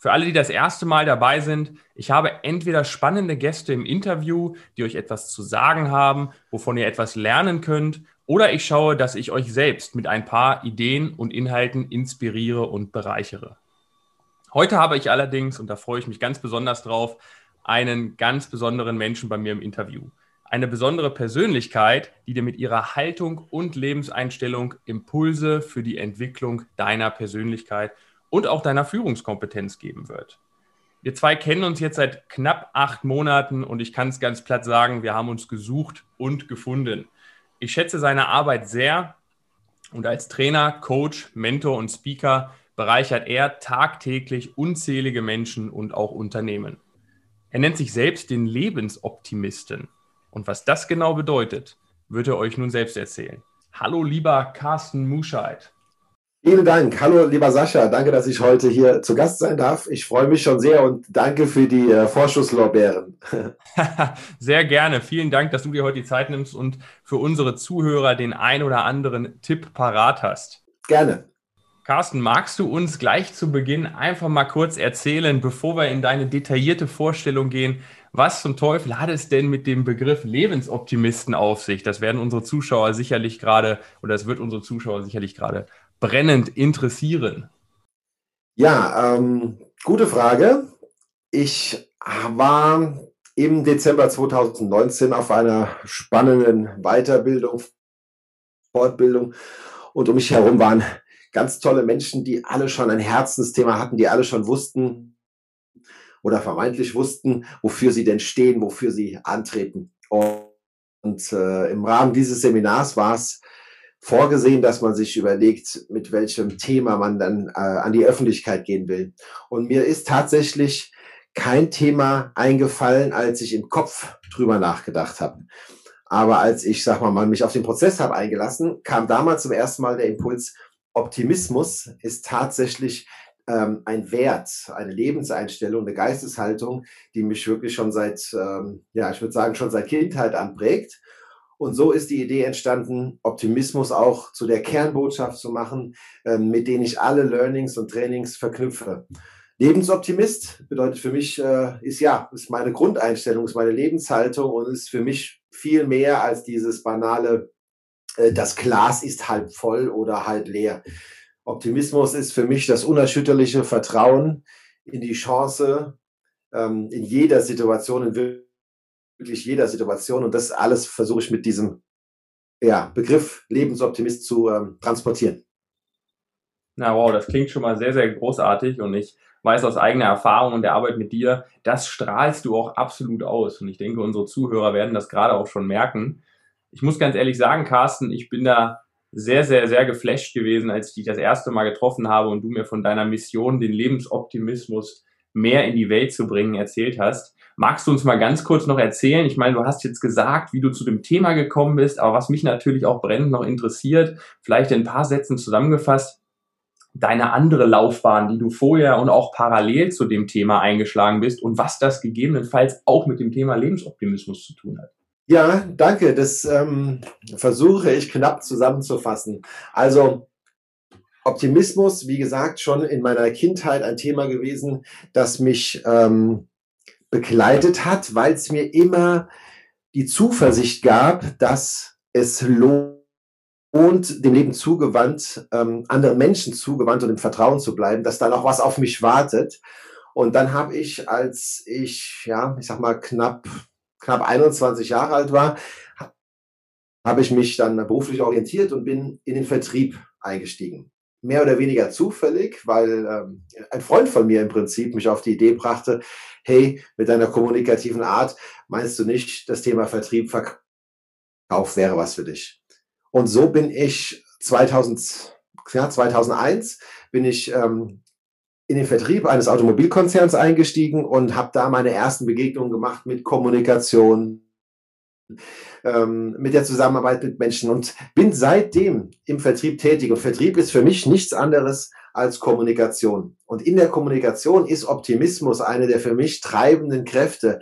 Für alle, die das erste Mal dabei sind, ich habe entweder spannende Gäste im Interview, die euch etwas zu sagen haben, wovon ihr etwas lernen könnt, oder ich schaue, dass ich euch selbst mit ein paar Ideen und Inhalten inspiriere und bereichere. Heute habe ich allerdings, und da freue ich mich ganz besonders drauf, einen ganz besonderen Menschen bei mir im Interview. Eine besondere Persönlichkeit, die dir mit ihrer Haltung und Lebenseinstellung Impulse für die Entwicklung deiner Persönlichkeit und auch deiner Führungskompetenz geben wird. Wir zwei kennen uns jetzt seit knapp acht Monaten und ich kann es ganz platt sagen, wir haben uns gesucht und gefunden. Ich schätze seine Arbeit sehr und als Trainer, Coach, Mentor und Speaker bereichert er tagtäglich unzählige Menschen und auch Unternehmen. Er nennt sich selbst den Lebensoptimisten. Und was das genau bedeutet, wird er euch nun selbst erzählen. Hallo, lieber Carsten Muscheid. Vielen Dank. Hallo, lieber Sascha. Danke, dass ich heute hier zu Gast sein darf. Ich freue mich schon sehr und danke für die äh, Vorschusslorbeeren. sehr gerne. Vielen Dank, dass du dir heute die Zeit nimmst und für unsere Zuhörer den ein oder anderen Tipp parat hast. Gerne. Carsten, magst du uns gleich zu Beginn einfach mal kurz erzählen, bevor wir in deine detaillierte Vorstellung gehen, was zum Teufel hat es denn mit dem Begriff Lebensoptimisten auf sich? Das werden unsere Zuschauer sicherlich gerade, oder es wird unsere Zuschauer sicherlich gerade brennend interessieren? Ja, ähm, gute Frage. Ich war im Dezember 2019 auf einer spannenden Weiterbildung, Fortbildung und um mich herum waren ganz tolle Menschen, die alle schon ein Herzensthema hatten, die alle schon wussten oder vermeintlich wussten, wofür sie denn stehen, wofür sie antreten. Und, und äh, im Rahmen dieses Seminars war es vorgesehen, dass man sich überlegt, mit welchem Thema man dann äh, an die Öffentlichkeit gehen will. Und mir ist tatsächlich kein Thema eingefallen, als ich im Kopf drüber nachgedacht habe. Aber als ich, sag mal, mich auf den Prozess habe eingelassen, kam damals zum ersten Mal der Impuls, Optimismus ist tatsächlich ähm, ein Wert, eine Lebenseinstellung, eine Geisteshaltung, die mich wirklich schon seit, ähm, ja, ich würde sagen, schon seit Kindheit anprägt. Und so ist die Idee entstanden, Optimismus auch zu der Kernbotschaft zu machen, ähm, mit denen ich alle Learnings und Trainings verknüpfe. Lebensoptimist bedeutet für mich, äh, ist ja, ist meine Grundeinstellung, ist meine Lebenshaltung und ist für mich viel mehr als dieses banale, äh, das Glas ist halb voll oder halb leer. Optimismus ist für mich das unerschütterliche Vertrauen in die Chance, ähm, in jeder Situation, in wirklich jeder Situation. Und das alles versuche ich mit diesem ja, Begriff Lebensoptimist zu ähm, transportieren. Na wow, das klingt schon mal sehr, sehr großartig und ich weiß aus eigener Erfahrung und der Arbeit mit dir, das strahlst du auch absolut aus. Und ich denke, unsere Zuhörer werden das gerade auch schon merken. Ich muss ganz ehrlich sagen, Carsten, ich bin da sehr, sehr, sehr geflasht gewesen, als ich dich das erste Mal getroffen habe und du mir von deiner Mission, den Lebensoptimismus mehr in die Welt zu bringen, erzählt hast. Magst du uns mal ganz kurz noch erzählen? Ich meine, du hast jetzt gesagt, wie du zu dem Thema gekommen bist, aber was mich natürlich auch brennend noch interessiert, vielleicht in ein paar Sätzen zusammengefasst, deine andere Laufbahn, die du vorher und auch parallel zu dem Thema eingeschlagen bist und was das gegebenenfalls auch mit dem Thema Lebensoptimismus zu tun hat. Ja, danke. Das ähm, versuche ich knapp zusammenzufassen. Also Optimismus, wie gesagt, schon in meiner Kindheit ein Thema gewesen, das mich ähm, begleitet hat, weil es mir immer die Zuversicht gab, dass es lohnt, dem Leben zugewandt, ähm, anderen Menschen zugewandt und im Vertrauen zu bleiben, dass da noch was auf mich wartet. Und dann habe ich, als ich, ja, ich sag mal, knapp, knapp 21 Jahre alt war, habe ich mich dann beruflich orientiert und bin in den Vertrieb eingestiegen mehr oder weniger zufällig, weil ähm, ein Freund von mir im Prinzip mich auf die Idee brachte, hey, mit deiner kommunikativen Art meinst du nicht, das Thema Vertrieb, Verkauf wäre was für dich. Und so bin ich 2000, ja, 2001 bin ich ähm, in den Vertrieb eines Automobilkonzerns eingestiegen und habe da meine ersten Begegnungen gemacht mit Kommunikation, ähm, mit der Zusammenarbeit mit Menschen und bin seitdem im Vertrieb tätig. Und Vertrieb ist für mich nichts anderes als Kommunikation. Und in der Kommunikation ist Optimismus eine der für mich treibenden Kräfte.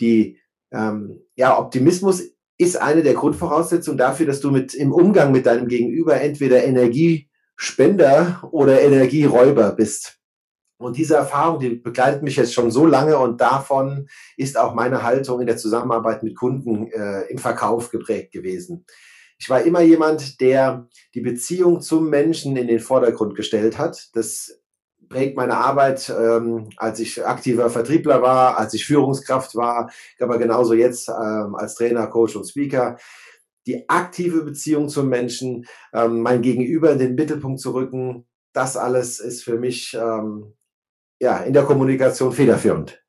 Die ähm, ja Optimismus ist eine der Grundvoraussetzungen dafür, dass du mit im Umgang mit deinem Gegenüber entweder Energiespender oder Energieräuber bist. Und diese Erfahrung, die begleitet mich jetzt schon so lange und davon ist auch meine Haltung in der Zusammenarbeit mit Kunden äh, im Verkauf geprägt gewesen. Ich war immer jemand, der die Beziehung zum Menschen in den Vordergrund gestellt hat. Das prägt meine Arbeit, ähm, als ich aktiver Vertriebler war, als ich Führungskraft war, aber genauso jetzt ähm, als Trainer, Coach und Speaker. Die aktive Beziehung zum Menschen, ähm, mein Gegenüber in den Mittelpunkt zu rücken, das alles ist für mich ähm, ja, in der Kommunikation federführend.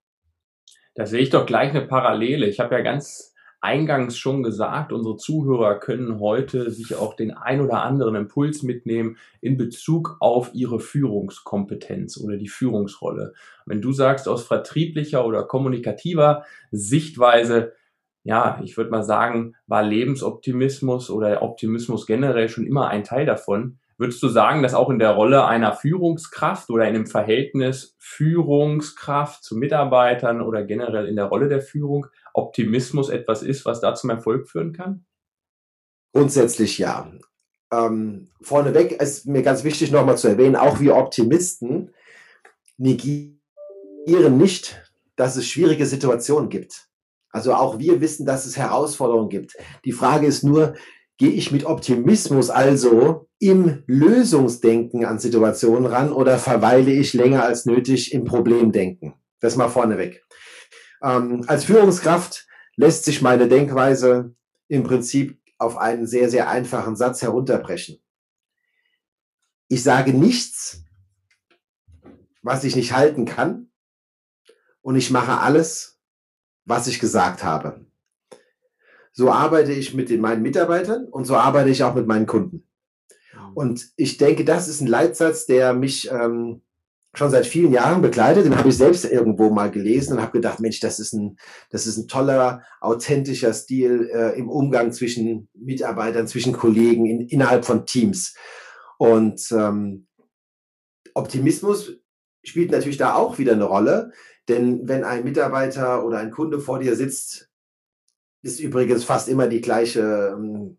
Da sehe ich doch gleich eine Parallele. Ich habe ja ganz eingangs schon gesagt, unsere Zuhörer können heute sich auch den ein oder anderen Impuls mitnehmen in Bezug auf ihre Führungskompetenz oder die Führungsrolle. Wenn du sagst, aus vertrieblicher oder kommunikativer Sichtweise, ja, ich würde mal sagen, war Lebensoptimismus oder Optimismus generell schon immer ein Teil davon. Würdest du sagen, dass auch in der Rolle einer Führungskraft oder in einem Verhältnis Führungskraft zu Mitarbeitern oder generell in der Rolle der Führung Optimismus etwas ist, was da zum Erfolg führen kann? Grundsätzlich ja. Ähm, vorneweg ist mir ganz wichtig nochmal zu erwähnen, auch wir Optimisten negieren nicht, dass es schwierige Situationen gibt. Also auch wir wissen, dass es Herausforderungen gibt. Die Frage ist nur, gehe ich mit Optimismus also im Lösungsdenken an Situationen ran oder verweile ich länger als nötig im Problemdenken? Das mal vorneweg. Ähm, als Führungskraft lässt sich meine Denkweise im Prinzip auf einen sehr, sehr einfachen Satz herunterbrechen. Ich sage nichts, was ich nicht halten kann und ich mache alles, was ich gesagt habe. So arbeite ich mit den, meinen Mitarbeitern und so arbeite ich auch mit meinen Kunden. Mhm. Und ich denke, das ist ein Leitsatz, der mich ähm, schon seit vielen Jahren begleitet. Den habe ich selbst irgendwo mal gelesen und habe gedacht, Mensch, das ist ein, das ist ein toller, authentischer Stil äh, im Umgang zwischen Mitarbeitern, zwischen Kollegen, in, innerhalb von Teams. Und ähm, Optimismus spielt natürlich da auch wieder eine Rolle, denn wenn ein Mitarbeiter oder ein Kunde vor dir sitzt, ist übrigens fast immer die gleiche ähm,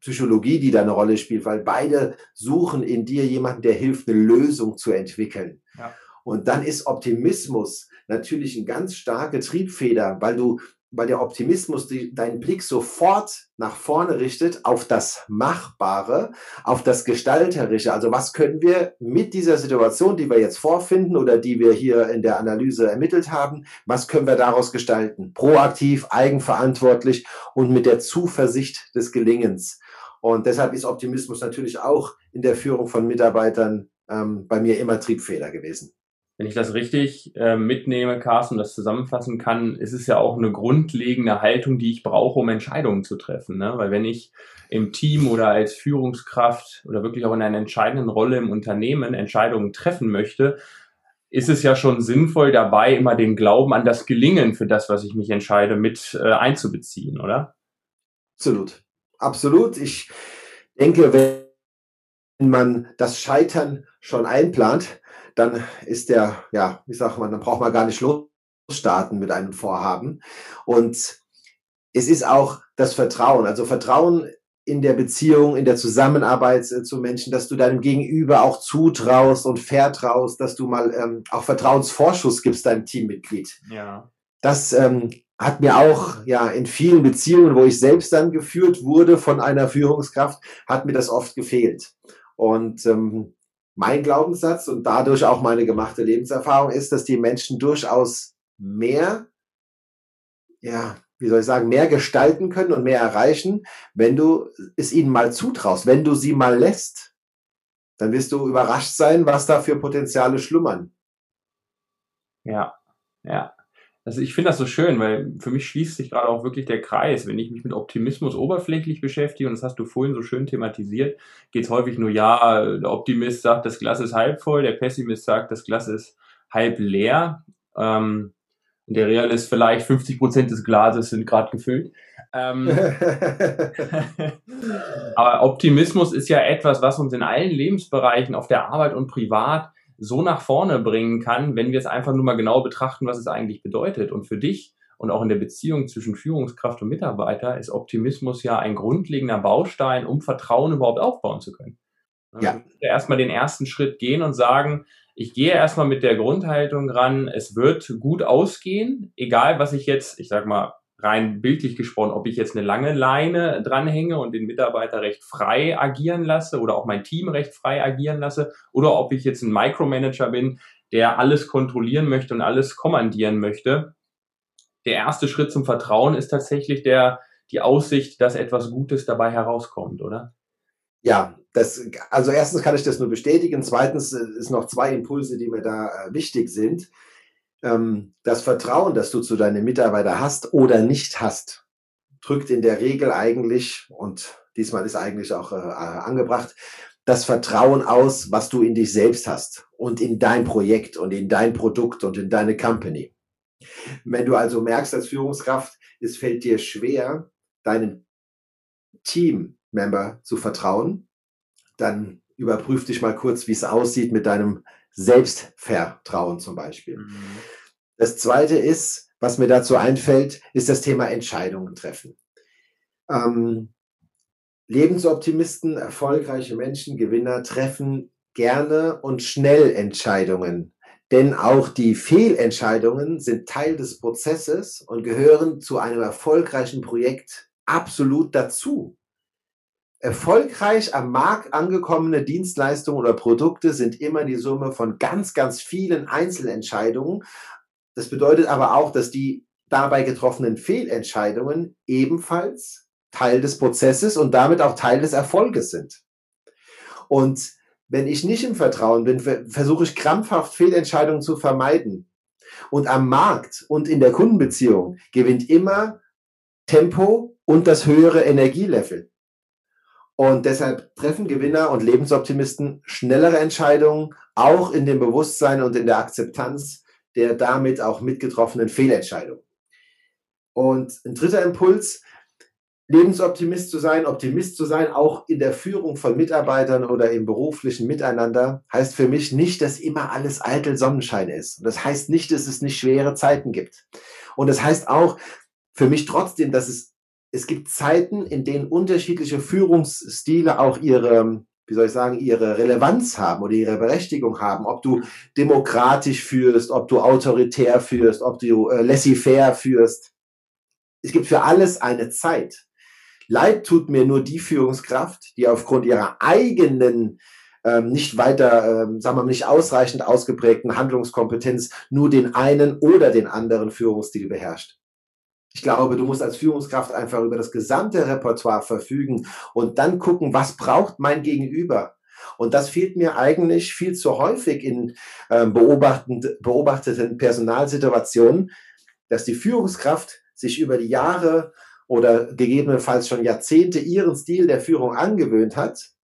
Psychologie, die da eine Rolle spielt, weil beide suchen in dir jemanden, der hilft, eine Lösung zu entwickeln. Ja. Und dann ist Optimismus natürlich eine ganz starke Triebfeder, weil du weil der Optimismus die, deinen Blick sofort nach vorne richtet auf das Machbare, auf das Gestalterische. Also was können wir mit dieser Situation, die wir jetzt vorfinden oder die wir hier in der Analyse ermittelt haben, was können wir daraus gestalten? Proaktiv, eigenverantwortlich und mit der Zuversicht des Gelingens. Und deshalb ist Optimismus natürlich auch in der Führung von Mitarbeitern ähm, bei mir immer Triebfeder gewesen wenn ich das richtig äh, mitnehme, Carsten, das zusammenfassen kann, ist es ja auch eine grundlegende Haltung, die ich brauche, um Entscheidungen zu treffen. Ne? Weil wenn ich im Team oder als Führungskraft oder wirklich auch in einer entscheidenden Rolle im Unternehmen Entscheidungen treffen möchte, ist es ja schon sinnvoll dabei, immer den Glauben an das Gelingen für das, was ich mich entscheide, mit äh, einzubeziehen, oder? Absolut. Absolut. Ich denke, wenn man das Scheitern schon einplant, dann ist der, ja, wie sagt man, dann braucht man gar nicht losstarten mit einem Vorhaben. Und es ist auch das Vertrauen, also Vertrauen in der Beziehung, in der Zusammenarbeit äh, zu Menschen, dass du deinem Gegenüber auch zutraust und vertraust, dass du mal ähm, auch Vertrauensvorschuss gibst deinem Teammitglied. Ja. Das ähm, hat mir auch ja in vielen Beziehungen, wo ich selbst dann geführt wurde von einer Führungskraft, hat mir das oft gefehlt. Und ähm, mein Glaubenssatz und dadurch auch meine gemachte Lebenserfahrung ist, dass die Menschen durchaus mehr, ja, wie soll ich sagen, mehr gestalten können und mehr erreichen, wenn du es ihnen mal zutraust, wenn du sie mal lässt. Dann wirst du überrascht sein, was da für Potenziale schlummern. Ja, ja. Also ich finde das so schön, weil für mich schließt sich gerade auch wirklich der Kreis. Wenn ich mich mit Optimismus oberflächlich beschäftige, und das hast du vorhin so schön thematisiert, geht es häufig nur, ja, der Optimist sagt, das Glas ist halb voll, der Pessimist sagt, das Glas ist halb leer. Ähm, und der Realist vielleicht 50 Prozent des Glases sind gerade gefüllt. Ähm, aber Optimismus ist ja etwas, was uns in allen Lebensbereichen auf der Arbeit und privat so nach vorne bringen kann, wenn wir es einfach nur mal genau betrachten, was es eigentlich bedeutet. Und für dich und auch in der Beziehung zwischen Führungskraft und Mitarbeiter ist Optimismus ja ein grundlegender Baustein, um Vertrauen überhaupt aufbauen zu können. Ja. Also erstmal den ersten Schritt gehen und sagen, ich gehe erstmal mit der Grundhaltung ran, es wird gut ausgehen, egal was ich jetzt, ich sag mal, rein bildlich gesprochen, ob ich jetzt eine lange Leine dranhänge und den Mitarbeiter recht frei agieren lasse oder auch mein Team recht frei agieren lasse oder ob ich jetzt ein Micromanager bin, der alles kontrollieren möchte und alles kommandieren möchte. Der erste Schritt zum Vertrauen ist tatsächlich der, die Aussicht, dass etwas Gutes dabei herauskommt, oder? Ja, das, also erstens kann ich das nur bestätigen. Zweitens äh, ist noch zwei Impulse, die mir da äh, wichtig sind ähm, das Vertrauen, das du zu deinen Mitarbeitern hast oder nicht hast, drückt in der Regel eigentlich, und diesmal ist eigentlich auch äh, angebracht, das Vertrauen aus, was du in dich selbst hast und in dein Projekt und in dein Produkt und in deine Company. Wenn du also merkst als Führungskraft, es fällt dir schwer, deinem Teammember zu vertrauen, dann überprüf dich mal kurz, wie es aussieht mit deinem Selbstvertrauen zum Beispiel. Mhm. Das zweite ist, was mir dazu einfällt, ist das Thema Entscheidungen treffen. Ähm, Lebensoptimisten, erfolgreiche Menschen, Gewinner treffen gerne und schnell Entscheidungen. Denn auch die Fehlentscheidungen sind Teil des Prozesses und gehören zu einem erfolgreichen Projekt absolut dazu. Erfolgreich am Markt angekommene Dienstleistungen oder Produkte sind immer die Summe von ganz, ganz vielen Einzelentscheidungen. Das bedeutet aber auch, dass die dabei getroffenen Fehlentscheidungen ebenfalls Teil des Prozesses und damit auch Teil des Erfolges sind. Und wenn ich nicht im Vertrauen bin, versuche ich krampfhaft Fehlentscheidungen zu vermeiden. Und am Markt und in der Kundenbeziehung gewinnt immer Tempo und das höhere Energielevel. Und deshalb treffen Gewinner und Lebensoptimisten schnellere Entscheidungen, auch in dem Bewusstsein und in der Akzeptanz der damit auch mitgetroffenen Fehlentscheidungen. Und ein dritter Impuls, Lebensoptimist zu sein, Optimist zu sein, auch in der Führung von Mitarbeitern oder im beruflichen Miteinander, heißt für mich nicht, dass immer alles eitel Sonnenschein ist. Und das heißt nicht, dass es nicht schwere Zeiten gibt. Und das heißt auch für mich trotzdem, dass es es gibt Zeiten, in denen unterschiedliche Führungsstile auch ihre, wie soll ich sagen, ihre Relevanz haben oder ihre Berechtigung haben. Ob du demokratisch führst, ob du autoritär führst, ob du äh, laissez-faire führst. Es gibt für alles eine Zeit. Leid tut mir nur die Führungskraft, die aufgrund ihrer eigenen ähm, nicht weiter, ähm, sagen wir mal, nicht ausreichend ausgeprägten Handlungskompetenz nur den einen oder den anderen Führungsstil beherrscht. Ich glaube, du musst als Führungskraft einfach über das gesamte Repertoire verfügen und dann gucken, was braucht mein Gegenüber. Und das fehlt mir eigentlich viel zu häufig in äh, beobachteten Personalsituationen, dass die Führungskraft sich über die Jahre oder gegebenenfalls schon Jahrzehnte ihren Stil der Führung angewöhnt hat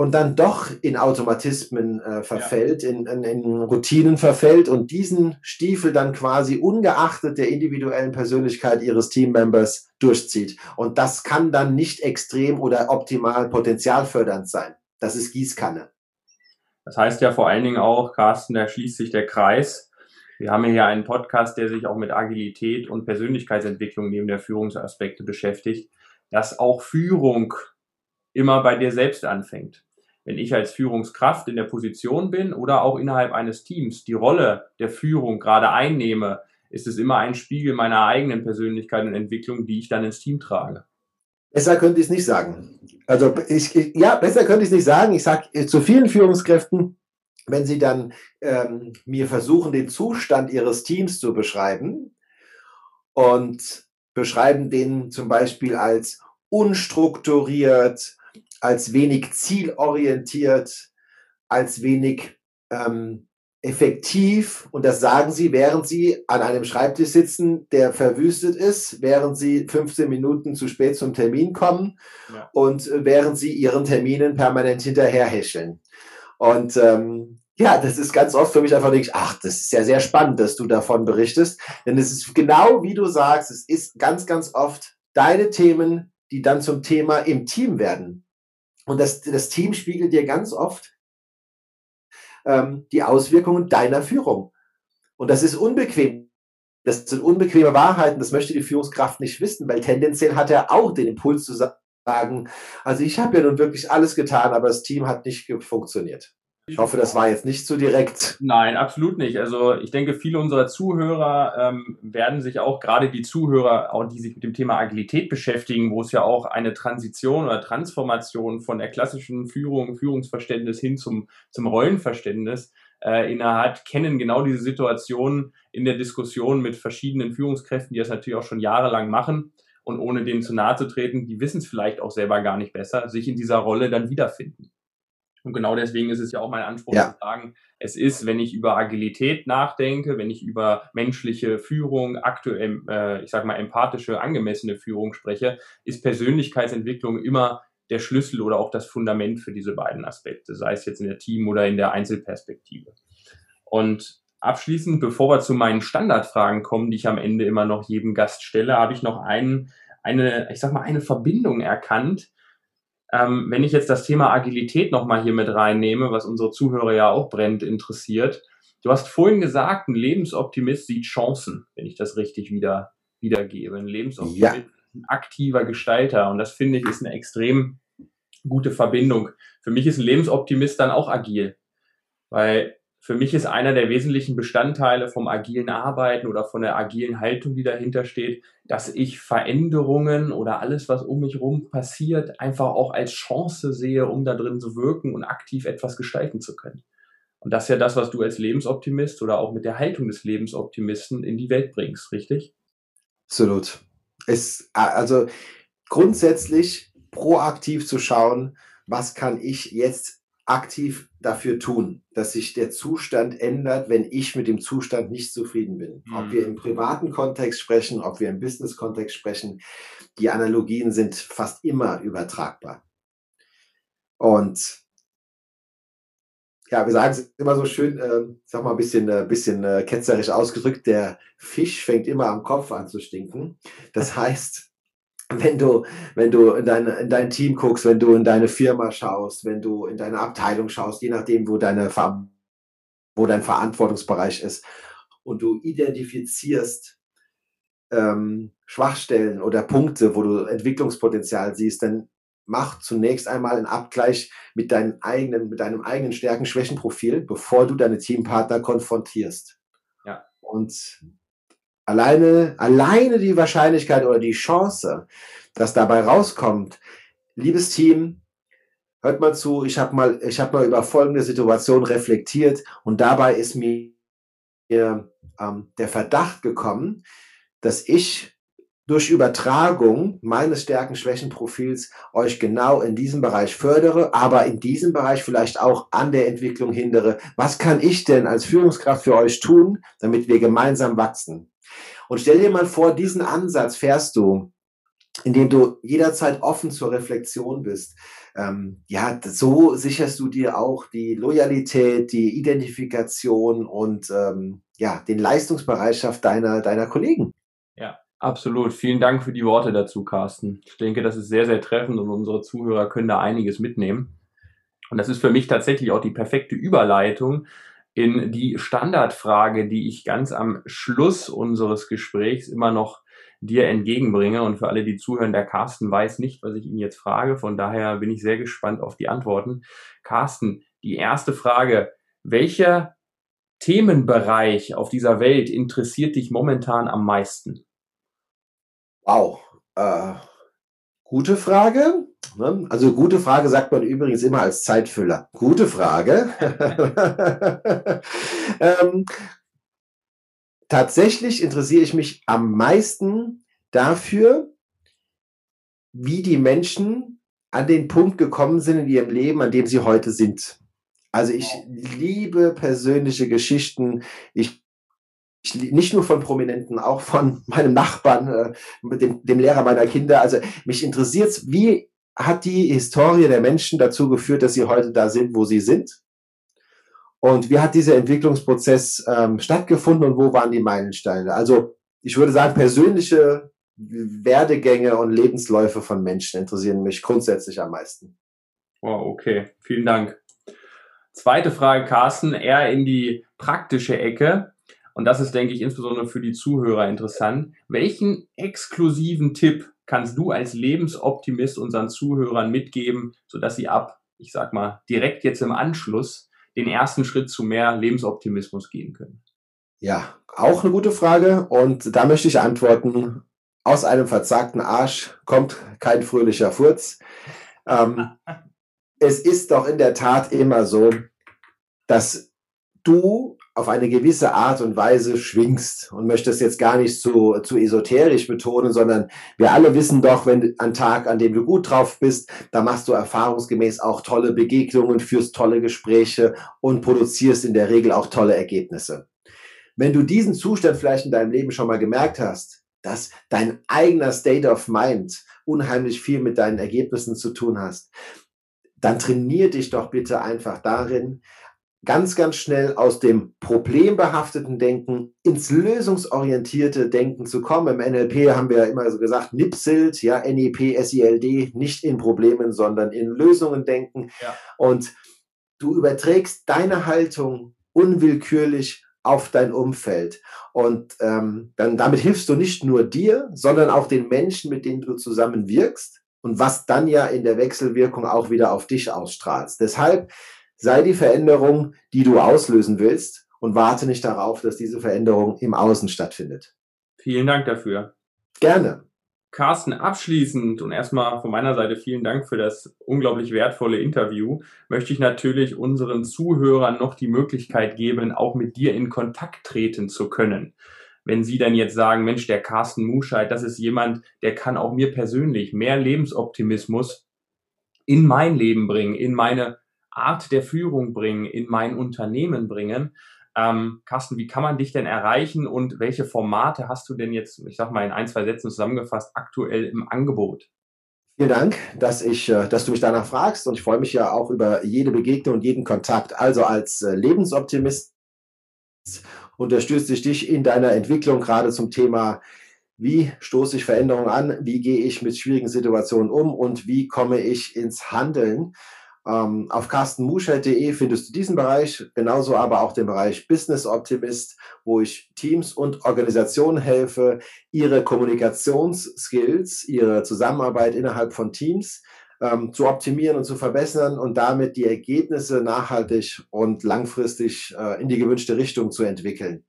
und dann doch in Automatismen äh, verfällt, ja. in, in, in, Routinen verfällt und diesen Stiefel dann quasi ungeachtet der individuellen Persönlichkeit ihres Teammembers durchzieht. Und das kann dann nicht extrem oder optimal potenzialfördernd sein. Das ist Gießkanne. Das heißt ja vor allen Dingen auch, Carsten, da schließt sich der Kreis. Wir haben hier einen Podcast, der sich auch mit Agilität und Persönlichkeitsentwicklung neben der Führungsaspekte beschäftigt, dass auch Führung immer bei dir selbst anfängt. Wenn ich als Führungskraft in der Position bin oder auch innerhalb eines Teams die Rolle der Führung gerade einnehme, ist es immer ein Spiegel meiner eigenen Persönlichkeit und Entwicklung, die ich dann ins Team trage. Besser könnte ich es nicht sagen. Also ich, ja, besser könnte ich es nicht sagen. Ich sage äh, zu vielen Führungskräften, wenn sie dann ähm, mir versuchen, den Zustand ihres Teams zu beschreiben und beschreiben den zum Beispiel als unstrukturiert, als wenig zielorientiert, als wenig ähm, effektiv. Und das sagen sie, während sie an einem Schreibtisch sitzen, der verwüstet ist, während sie 15 Minuten zu spät zum Termin kommen ja. und während sie ihren Terminen permanent hinterherhäscheln. Und ähm, ja, das ist ganz oft für mich einfach, denke ich, ach, das ist ja sehr spannend, dass du davon berichtest. Denn es ist genau wie du sagst, es ist ganz, ganz oft deine Themen, die dann zum Thema im Team werden. Und das, das Team spiegelt dir ganz oft ähm, die Auswirkungen deiner Führung. Und das ist unbequem. Das sind unbequeme Wahrheiten, das möchte die Führungskraft nicht wissen, weil tendenziell hat er auch den Impuls zu sagen, also ich habe ja nun wirklich alles getan, aber das Team hat nicht funktioniert. Ich hoffe, das war jetzt nicht zu direkt. Nein, absolut nicht. Also ich denke, viele unserer Zuhörer ähm, werden sich auch, gerade die Zuhörer, auch die sich mit dem Thema Agilität beschäftigen, wo es ja auch eine Transition oder Transformation von der klassischen Führung, Führungsverständnis hin zum, zum Rollenverständnis äh, innehat, kennen genau diese Situation in der Diskussion mit verschiedenen Führungskräften, die das natürlich auch schon jahrelang machen und ohne denen zu nahe zu treten, die wissen es vielleicht auch selber gar nicht besser, sich in dieser Rolle dann wiederfinden. Und genau deswegen ist es ja auch mein Anspruch ja. zu sagen, es ist, wenn ich über Agilität nachdenke, wenn ich über menschliche Führung, aktuell, äh, ich sag mal, empathische, angemessene Führung spreche, ist Persönlichkeitsentwicklung immer der Schlüssel oder auch das Fundament für diese beiden Aspekte, sei es jetzt in der Team- oder in der Einzelperspektive. Und abschließend, bevor wir zu meinen Standardfragen kommen, die ich am Ende immer noch jedem Gast stelle, habe ich noch einen, eine, ich sag mal, eine Verbindung erkannt, ähm, wenn ich jetzt das Thema Agilität nochmal hier mit reinnehme, was unsere Zuhörer ja auch brennend interessiert. Du hast vorhin gesagt, ein Lebensoptimist sieht Chancen, wenn ich das richtig wieder wiedergebe. Ein Lebensoptimist ja. ein aktiver Gestalter. Und das finde ich ist eine extrem gute Verbindung. Für mich ist ein Lebensoptimist dann auch agil. Weil für mich ist einer der wesentlichen Bestandteile vom agilen Arbeiten oder von der agilen Haltung, die dahinter steht, dass ich Veränderungen oder alles, was um mich herum passiert, einfach auch als Chance sehe, um da drin zu wirken und aktiv etwas gestalten zu können. Und das ist ja das, was du als Lebensoptimist oder auch mit der Haltung des Lebensoptimisten in die Welt bringst, richtig? Absolut. Es, also grundsätzlich proaktiv zu schauen, was kann ich jetzt aktiv dafür tun, dass sich der Zustand ändert, wenn ich mit dem Zustand nicht zufrieden bin. Mhm. Ob wir im privaten Kontext sprechen, ob wir im Business-Kontext sprechen, die Analogien sind fast immer übertragbar. Und ja, wir sagen es immer so schön, äh, sag mal ein bisschen, äh, bisschen äh, ketzerisch ausgedrückt, der Fisch fängt immer am Kopf an zu stinken. Das heißt, wenn du, wenn du in dein, in dein Team guckst, wenn du in deine Firma schaust, wenn du in deine Abteilung schaust, je nachdem, wo deine, wo dein Verantwortungsbereich ist, und du identifizierst ähm, Schwachstellen oder Punkte, wo du Entwicklungspotenzial siehst, dann mach zunächst einmal einen Abgleich mit deinem eigenen, mit deinem eigenen Stärken-Schwächen-Profil, bevor du deine Teampartner konfrontierst. Ja. Und Alleine, alleine die Wahrscheinlichkeit oder die Chance, dass dabei rauskommt, liebes Team, hört mal zu, ich habe mal, ich mal über folgende Situation reflektiert und dabei ist mir ähm, der Verdacht gekommen, dass ich durch Übertragung meines Stärken-Schwächen-Profils euch genau in diesem Bereich fördere, aber in diesem Bereich vielleicht auch an der Entwicklung hindere. Was kann ich denn als Führungskraft für euch tun, damit wir gemeinsam wachsen? Und stell dir mal vor, diesen Ansatz fährst du, indem du jederzeit offen zur Reflexion bist. Ähm, ja, so sicherst du dir auch die Loyalität, die Identifikation und ähm, ja, den Leistungsbereitschaft deiner, deiner Kollegen. Ja, absolut. Vielen Dank für die Worte dazu, Carsten. Ich denke, das ist sehr, sehr treffend und unsere Zuhörer können da einiges mitnehmen. Und das ist für mich tatsächlich auch die perfekte Überleitung in die Standardfrage, die ich ganz am Schluss unseres Gesprächs immer noch dir entgegenbringe. Und für alle, die zuhören, der Carsten weiß nicht, was ich ihn jetzt frage. Von daher bin ich sehr gespannt auf die Antworten. Carsten, die erste Frage. Welcher Themenbereich auf dieser Welt interessiert dich momentan am meisten? Wow. Äh, gute Frage. Ne? Also gute Frage sagt man übrigens immer als Zeitfüller. Gute Frage. ähm, tatsächlich interessiere ich mich am meisten dafür, wie die Menschen an den Punkt gekommen sind in ihrem Leben, an dem sie heute sind. Also ich liebe persönliche Geschichten. Ich, ich nicht nur von Prominenten, auch von meinem Nachbarn, äh, dem, dem Lehrer meiner Kinder. Also mich interessiert es, wie hat die Historie der Menschen dazu geführt, dass sie heute da sind, wo sie sind? Und wie hat dieser Entwicklungsprozess ähm, stattgefunden und wo waren die Meilensteine? Also ich würde sagen, persönliche Werdegänge und Lebensläufe von Menschen interessieren mich grundsätzlich am meisten. Oh, okay, vielen Dank. Zweite Frage, Carsten, eher in die praktische Ecke. Und das ist, denke ich, insbesondere für die Zuhörer interessant. Welchen exklusiven Tipp kannst du als Lebensoptimist unseren Zuhörern mitgeben, sodass sie ab, ich sag mal, direkt jetzt im Anschluss den ersten Schritt zu mehr Lebensoptimismus gehen können? Ja, auch eine gute Frage. Und da möchte ich antworten, aus einem verzagten Arsch kommt kein fröhlicher Furz. Ähm, es ist doch in der Tat immer so, dass du auf eine gewisse Art und Weise schwingst und möchte es jetzt gar nicht zu, zu esoterisch betonen, sondern wir alle wissen doch, wenn ein Tag, an dem du gut drauf bist, da machst du erfahrungsgemäß auch tolle Begegnungen, führst tolle Gespräche und produzierst in der Regel auch tolle Ergebnisse. Wenn du diesen Zustand vielleicht in deinem Leben schon mal gemerkt hast, dass dein eigener State of Mind unheimlich viel mit deinen Ergebnissen zu tun hast, dann trainier dich doch bitte einfach darin, ganz, ganz schnell aus dem problembehafteten Denken ins lösungsorientierte Denken zu kommen. Im NLP haben wir ja immer so gesagt, NIPSILD, ja, NEP, SILD, nicht in Problemen, sondern in Lösungen denken. Ja. Und du überträgst deine Haltung unwillkürlich auf dein Umfeld. Und ähm, dann damit hilfst du nicht nur dir, sondern auch den Menschen, mit denen du zusammen wirkst und was dann ja in der Wechselwirkung auch wieder auf dich ausstrahlst. Deshalb sei die Veränderung, die du auslösen willst und warte nicht darauf, dass diese Veränderung im Außen stattfindet. Vielen Dank dafür. Gerne. Carsten, abschließend und erstmal von meiner Seite vielen Dank für das unglaublich wertvolle Interview, möchte ich natürlich unseren Zuhörern noch die Möglichkeit geben, auch mit dir in Kontakt treten zu können. Wenn Sie dann jetzt sagen, Mensch, der Carsten Muscheid, das ist jemand, der kann auch mir persönlich mehr Lebensoptimismus in mein Leben bringen, in meine Art der Führung bringen, in mein Unternehmen bringen. Ähm, Carsten, wie kann man dich denn erreichen und welche Formate hast du denn jetzt, ich sag mal in ein, zwei Sätzen zusammengefasst, aktuell im Angebot? Vielen Dank, dass, ich, äh, dass du mich danach fragst und ich freue mich ja auch über jede Begegnung und jeden Kontakt. Also als äh, Lebensoptimist unterstütze ich dich in deiner Entwicklung gerade zum Thema, wie stoße ich Veränderungen an, wie gehe ich mit schwierigen Situationen um und wie komme ich ins Handeln. Ähm, auf carstenmuschert.de findest du diesen Bereich, genauso aber auch den Bereich Business Optimist, wo ich Teams und Organisationen helfe, ihre Kommunikationsskills, ihre Zusammenarbeit innerhalb von Teams ähm, zu optimieren und zu verbessern und damit die Ergebnisse nachhaltig und langfristig äh, in die gewünschte Richtung zu entwickeln.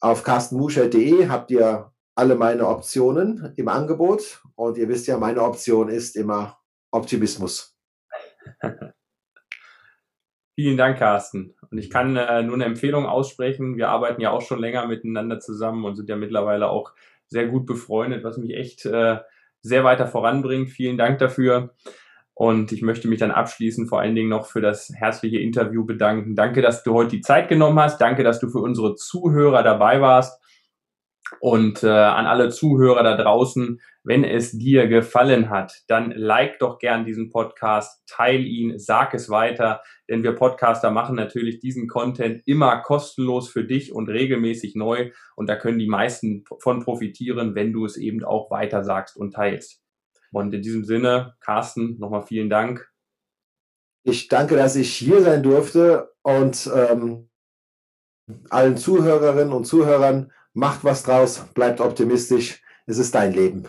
Auf carstenmuschert.de habt ihr alle meine Optionen im Angebot und ihr wisst ja, meine Option ist immer Optimismus. Vielen Dank, Carsten. Und ich kann äh, nur eine Empfehlung aussprechen. Wir arbeiten ja auch schon länger miteinander zusammen und sind ja mittlerweile auch sehr gut befreundet, was mich echt äh, sehr weiter voranbringt. Vielen Dank dafür. Und ich möchte mich dann abschließend vor allen Dingen noch für das herzliche Interview bedanken. Danke, dass du heute die Zeit genommen hast. Danke, dass du für unsere Zuhörer dabei warst. Und äh, an alle Zuhörer da draußen, wenn es dir gefallen hat, dann like doch gern diesen Podcast, teil ihn, sag es weiter, denn wir Podcaster machen natürlich diesen Content immer kostenlos für dich und regelmäßig neu und da können die meisten von profitieren, wenn du es eben auch weiter sagst und teilst. Und in diesem Sinne, Carsten, nochmal vielen Dank. Ich danke, dass ich hier sein durfte und ähm, allen Zuhörerinnen und Zuhörern macht was draus, bleibt optimistisch, es ist dein Leben.